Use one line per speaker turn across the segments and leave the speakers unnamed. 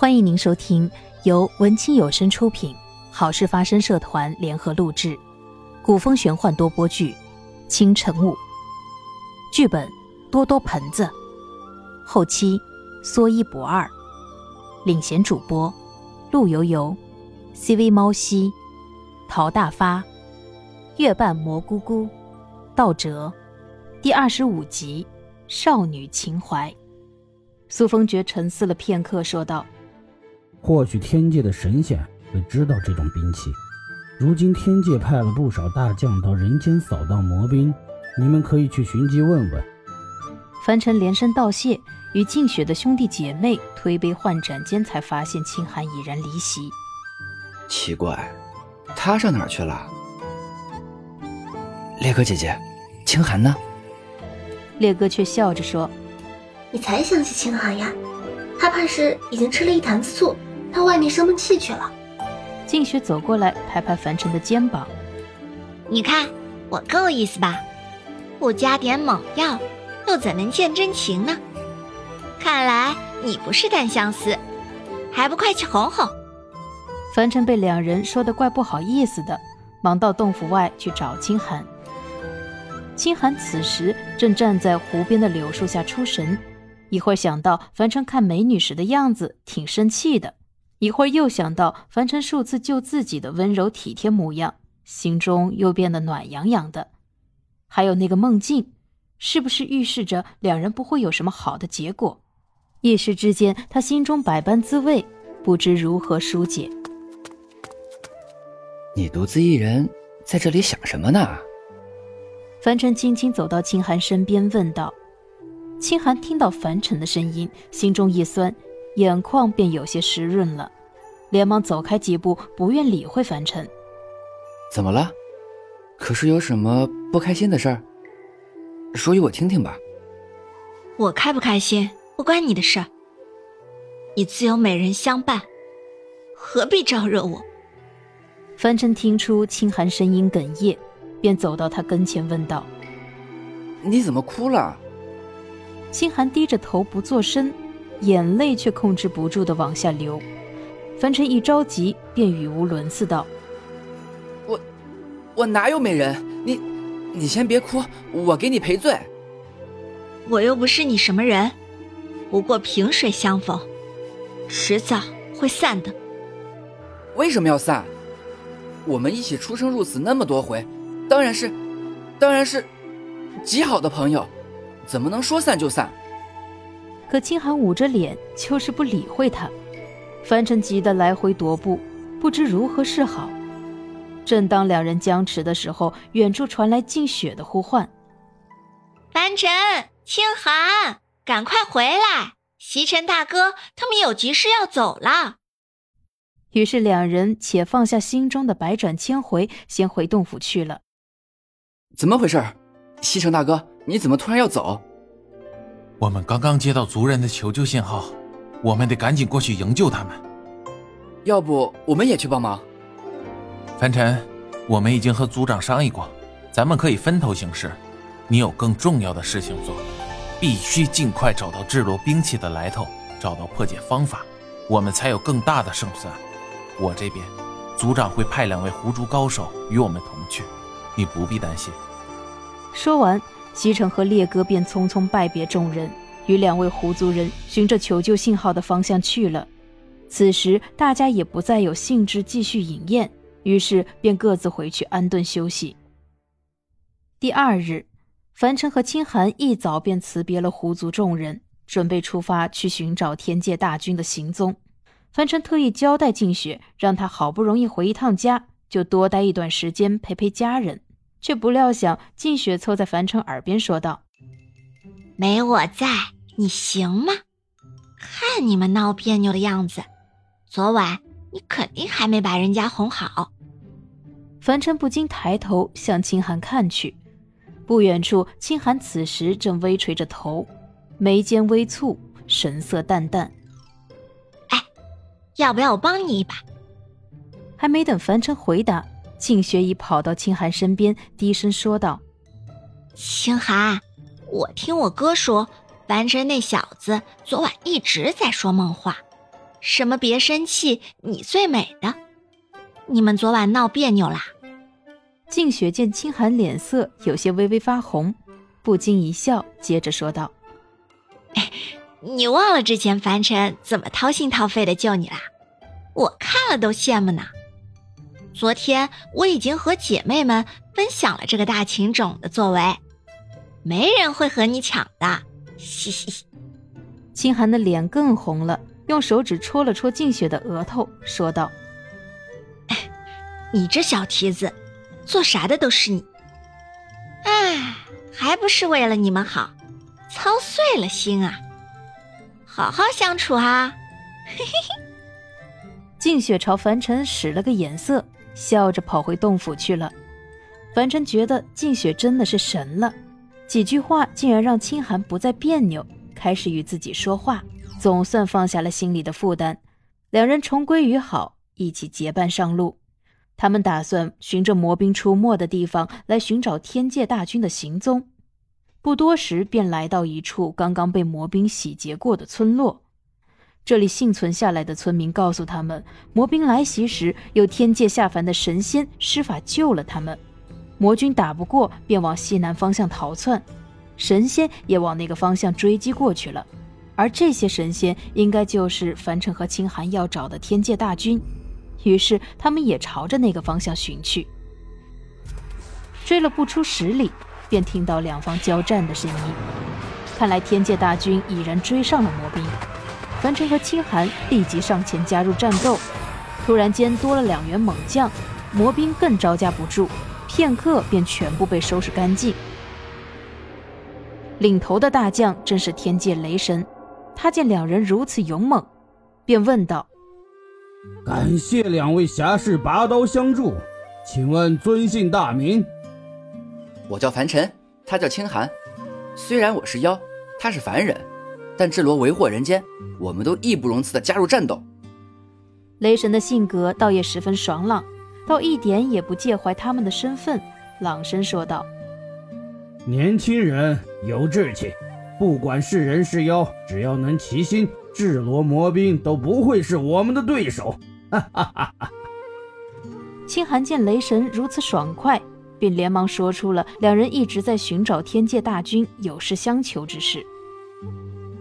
欢迎您收听由文清有声出品、好事发生社团联合录制、古风玄幻多播剧《清晨雾》，剧本多多盆子，后期说一不二，领衔主播陆游游、CV 猫西、陶大发、月半蘑菇菇、道哲，第二十五集《少女情怀》。苏风觉沉思了片刻，说道。
或许天界的神仙会知道这种兵器。如今天界派了不少大将到人间扫荡魔兵，你们可以去寻机问问。
凡尘连声道谢，与静雪的兄弟姐妹推杯换盏间，才发现清寒已然离席。
奇怪，他上哪儿去了？烈哥姐姐，清寒呢？
烈哥却笑着说：“
你才想起清寒呀？他怕是已经吃了一坛子醋。”到外面生闷气去了。
静雪走过来，拍拍凡尘的肩膀：“
你看我够意思吧？不加点猛药，又怎能见真情呢？看来你不是单相思，还不快去哄哄？”
凡尘被两人说的怪不好意思的，忙到洞府外去找清寒。清寒此时正站在湖边的柳树下出神，一会儿想到凡尘看美女时的样子，挺生气的。一会儿又想到凡尘数次救自己的温柔体贴模样，心中又变得暖洋洋的。还有那个梦境，是不是预示着两人不会有什么好的结果？一时之间，他心中百般滋味，不知如何疏解。
你独自一人在这里想什么呢？
凡尘轻轻走到清寒身边，问道。清寒听到凡尘的声音，心中一酸。眼眶便有些湿润了，连忙走开几步，不愿理会凡尘。
怎么了？可是有什么不开心的事儿？说与我听听吧。
我开不开心不关你的事儿。你自有美人相伴，何必招惹我？
凡尘听出清寒声音哽咽，便走到他跟前问道：“
你怎么哭了？”
清寒低着头不作声。眼泪却控制不住的往下流，凡尘一着急便语无伦次道：“
我，我哪有美人？你，你先别哭，我给你赔罪。
我又不是你什么人，不过萍水相逢，迟早会散的。
为什么要散？我们一起出生入死那么多回，当然是，当然是，极好的朋友，怎么能说散就散？”
可清寒捂着脸，就是不理会他。凡尘急得来回踱步，不知如何是好。正当两人僵持的时候，远处传来静雪的呼唤：“
凡尘，清寒，赶快回来！西尘大哥他们有急事要走了。”
于是两人且放下心中的百转千回，先回洞府去了。
怎么回事？西城大哥，你怎么突然要走？
我们刚刚接到族人的求救信号，我们得赶紧过去营救他们。
要不我们也去帮忙？
凡尘，我们已经和族长商议过，咱们可以分头行事。你有更重要的事情做，必须尽快找到制罗兵器的来头，找到破解方法，我们才有更大的胜算。我这边，族长会派两位狐族高手与我们同去，你不必担心。
说完。西城和烈哥便匆匆拜别众人，与两位狐族人循着求救信号的方向去了。此时大家也不再有兴致继续饮宴，于是便各自回去安顿休息。第二日，凡尘和清寒一早便辞别了狐族众人，准备出发去寻找天界大军的行踪。凡尘特意交代静雪，让他好不容易回一趟家，就多待一段时间陪陪家人。却不料想，静雪凑在樊城耳边说道：“
没我在，你行吗？看你们闹别扭的样子，昨晚你肯定还没把人家哄好。”
樊城不禁抬头向清寒看去，不远处，清寒此时正微垂着头，眉间微蹙，神色淡淡。
“哎，要不要我帮你一把？”
还没等樊城回答。静雪已跑到清寒身边，低声说道：“
清寒，我听我哥说，凡尘那小子昨晚一直在说梦话，什么别生气，你最美的。你们昨晚闹别扭啦？
静雪见清寒脸色有些微微发红，不禁一笑，接着说道：“
哎，你忘了之前凡尘怎么掏心掏肺的救你啦？我看了都羡慕呢。昨天我已经和姐妹们分享了这个大情种的作为，没人会和你抢的。嘻嘻嘻。”
清寒的脸更红了，用手指戳了戳静雪的额头，说道：“
你这小蹄子！”做啥的都是你，哎，还不是为了你们好，操碎了心啊！好好相处啊！嘿嘿嘿。
静雪朝凡尘使了个眼色，笑着跑回洞府去了。凡尘觉得静雪真的是神了，几句话竟然让清寒不再别扭，开始与自己说话，总算放下了心里的负担。两人重归于好，一起结伴上路。他们打算循着魔兵出没的地方来寻找天界大军的行踪，不多时便来到一处刚刚被魔兵洗劫过的村落。这里幸存下来的村民告诉他们，魔兵来袭时，有天界下凡的神仙施法救了他们。魔军打不过，便往西南方向逃窜，神仙也往那个方向追击过去了。而这些神仙，应该就是凡尘和清寒要找的天界大军。于是，他们也朝着那个方向寻去。追了不出十里，便听到两方交战的声音。看来天界大军已然追上了魔兵。凡尘和清寒立即上前加入战斗。突然间，多了两员猛将，魔兵更招架不住，片刻便全部被收拾干净。领头的大将正是天界雷神，他见两人如此勇猛，便问道。
感谢两位侠士拔刀相助，请问尊姓大名？
我叫凡尘，他叫清寒。虽然我是妖，他是凡人，但智罗为祸人间，我们都义不容辞的加入战斗。
雷神的性格倒也十分爽朗，倒一点也不介怀他们的身份，朗声说道：“
年轻人有志气，不管是人是妖，只要能齐心。”智罗魔兵都不会是我们的对手。哈哈哈哈
清寒见雷神如此爽快，便连忙说出了两人一直在寻找天界大军、有事相求之事。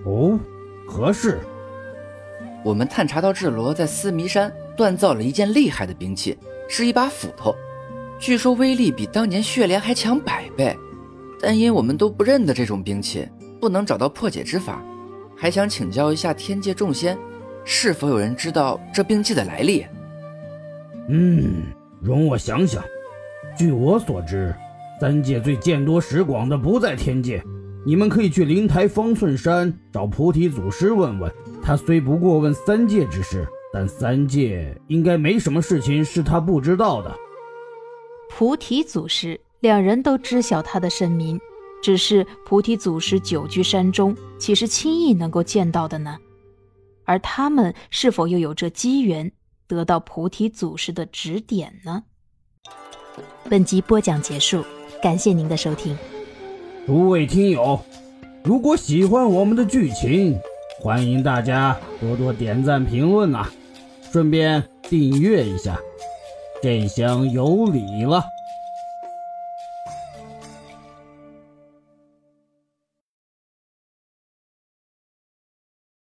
哦，何事？
我们探查到智罗在思迷山锻造了一件厉害的兵器，是一把斧头，据说威力比当年血莲还强百倍。但因我们都不认得这种兵器，不能找到破解之法。还想请教一下天界众仙，是否有人知道这兵器的来历？
嗯，容我想想。据我所知，三界最见多识广的不在天界，你们可以去灵台方寸山找菩提祖师问问。他虽不过问三界之事，但三界应该没什么事情是他不知道的。
菩提祖师，两人都知晓他的身名。只是菩提祖师久居山中，岂是轻易能够见到的呢？而他们是否又有这机缘得到菩提祖师的指点呢？本集播讲结束，感谢您的收听。
诸位听友，如果喜欢我们的剧情，欢迎大家多多点赞评论啊，顺便订阅一下，这厢有礼了。